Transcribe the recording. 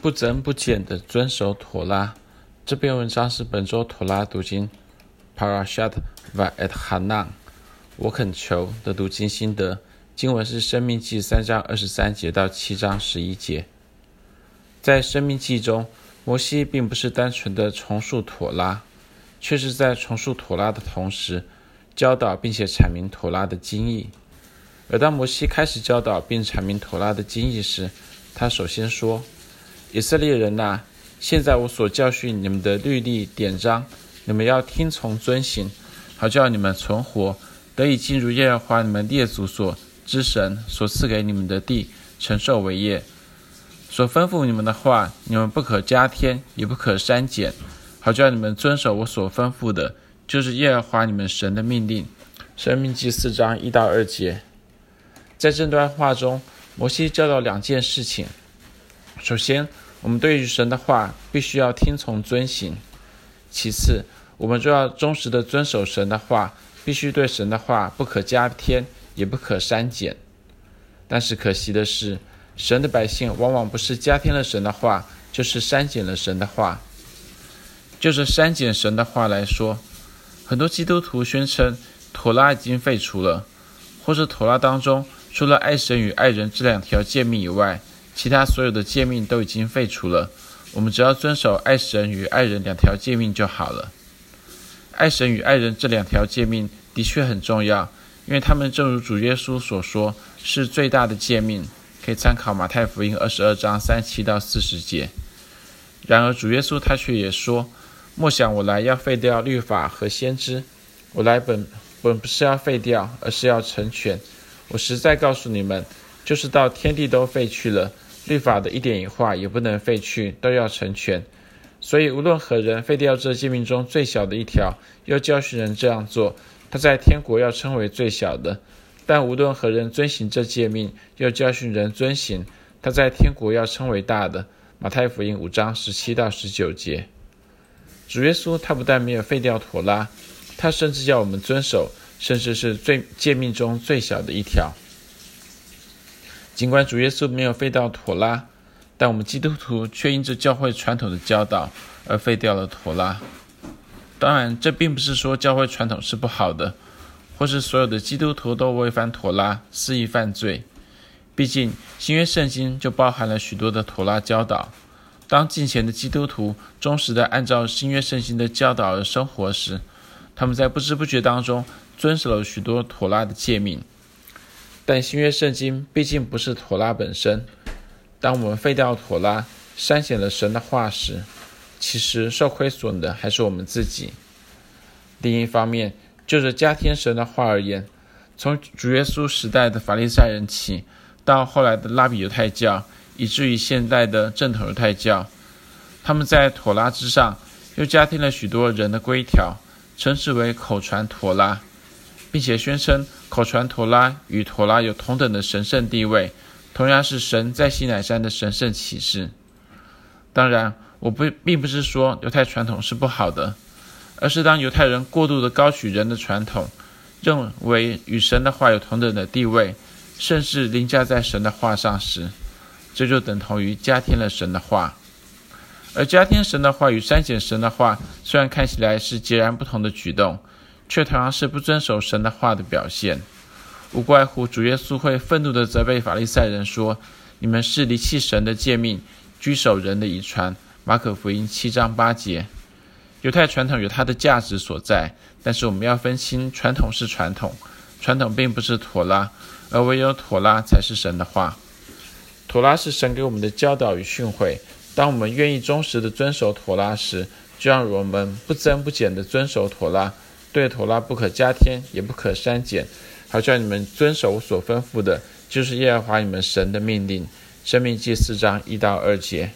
不增不减的遵守妥拉。这篇文章是本周妥拉读经 Parashat Va'et Hanan 我恳求的读经心得。经文是《生命记》三章二十三节到七章十一节。在《生命记》中，摩西并不是单纯的重述妥拉，却是在重述妥拉的同时，教导并且阐明妥拉的经义。而当摩西开始教导并阐明妥拉的经义时，他首先说：“以色列人呐，现在我所教训你们的律例典章，你们要听从遵行，好叫你们存活，得以进入耶和华你们列祖所之神所赐给你们的地，承受为业。所吩咐你们的话，你们不可加添，也不可删减，好叫你们遵守我所吩咐的，就是耶和华你们神的命令。”申命记四章一到二节。在这段话中，摩西教导两件事情。首先，我们对于神的话必须要听从遵行；其次，我们就要忠实地遵守神的话，必须对神的话不可加添，也不可删减。但是可惜的是，神的百姓往往不是加添了神的话，就是删减了神的话。就是删减神的话来说，很多基督徒宣称妥拉已经废除了，或是妥拉当中。除了爱神与爱人这两条诫命以外，其他所有的诫命都已经废除了。我们只要遵守爱神与爱人两条诫命就好了。爱神与爱人这两条诫命的确很重要，因为他们正如主耶稣所说，是最大的诫命，可以参考马太福音二十二章三七到四十节。然而主耶稣他却也说：“莫想我来要废掉律法和先知，我来本本不是要废掉，而是要成全。”我实在告诉你们，就是到天地都废去了，律法的一点一画也不能废去，都要成全。所以无论何人废掉这诫命中最小的一条，又教训人这样做，他在天国要称为最小的；但无论何人遵行这诫命，又教训人遵行，他在天国要称为大的。马太福音五章十七到十九节。主耶稣他不但没有废掉妥拉，他甚至要我们遵守。甚至是最诫命中最小的一条。尽管主耶稣没有废掉妥拉，但我们基督徒却因着教会传统的教导而废掉了妥拉。当然，这并不是说教会传统是不好的，或是所有的基督徒都违反妥拉，肆意犯罪。毕竟新约圣经就包含了许多的妥拉教导。当敬虔的基督徒忠实地按照新约圣经的教导而生活时，他们在不知不觉当中。遵守了许多妥拉的诫命，但新约圣经毕竟不是妥拉本身。当我们废掉妥拉，删减了神的话时，其实受亏损的还是我们自己。另一方面，就着加添神的话而言，从主耶稣时代的法利赛人起，到后来的拉比犹太教，以至于现在的正统犹太教，他们在妥拉之上又加添了许多人的规条，称之为口传妥拉。并且宣称口传陀拉与陀拉有同等的神圣地位，同样是神在西乃山的神圣启示。当然，我不并不是说犹太传统是不好的，而是当犹太人过度的高举人的传统，认为与神的话有同等的地位，甚至凌驾在神的话上时，这就等同于加添了神的话。而加添神的话与删减神的话，虽然看起来是截然不同的举动。却同样是不遵守神的话的表现，无怪乎主耶稣会愤怒地责备法利赛人说：“你们是离弃神的诫命，居守人的遗传。”马可福音七章八节。犹太传统有它的价值所在，但是我们要分清传统是传统，传统并不是妥拉，而唯有妥拉才是神的话。妥拉是神给我们的教导与训诲。当我们愿意忠实地遵守妥拉时，就让我们不增不减地遵守妥拉。对头拉不可加添，也不可删减，好叫你们遵守我所吩咐的，就是耶和华你们神的命令。生命记四章一到二节。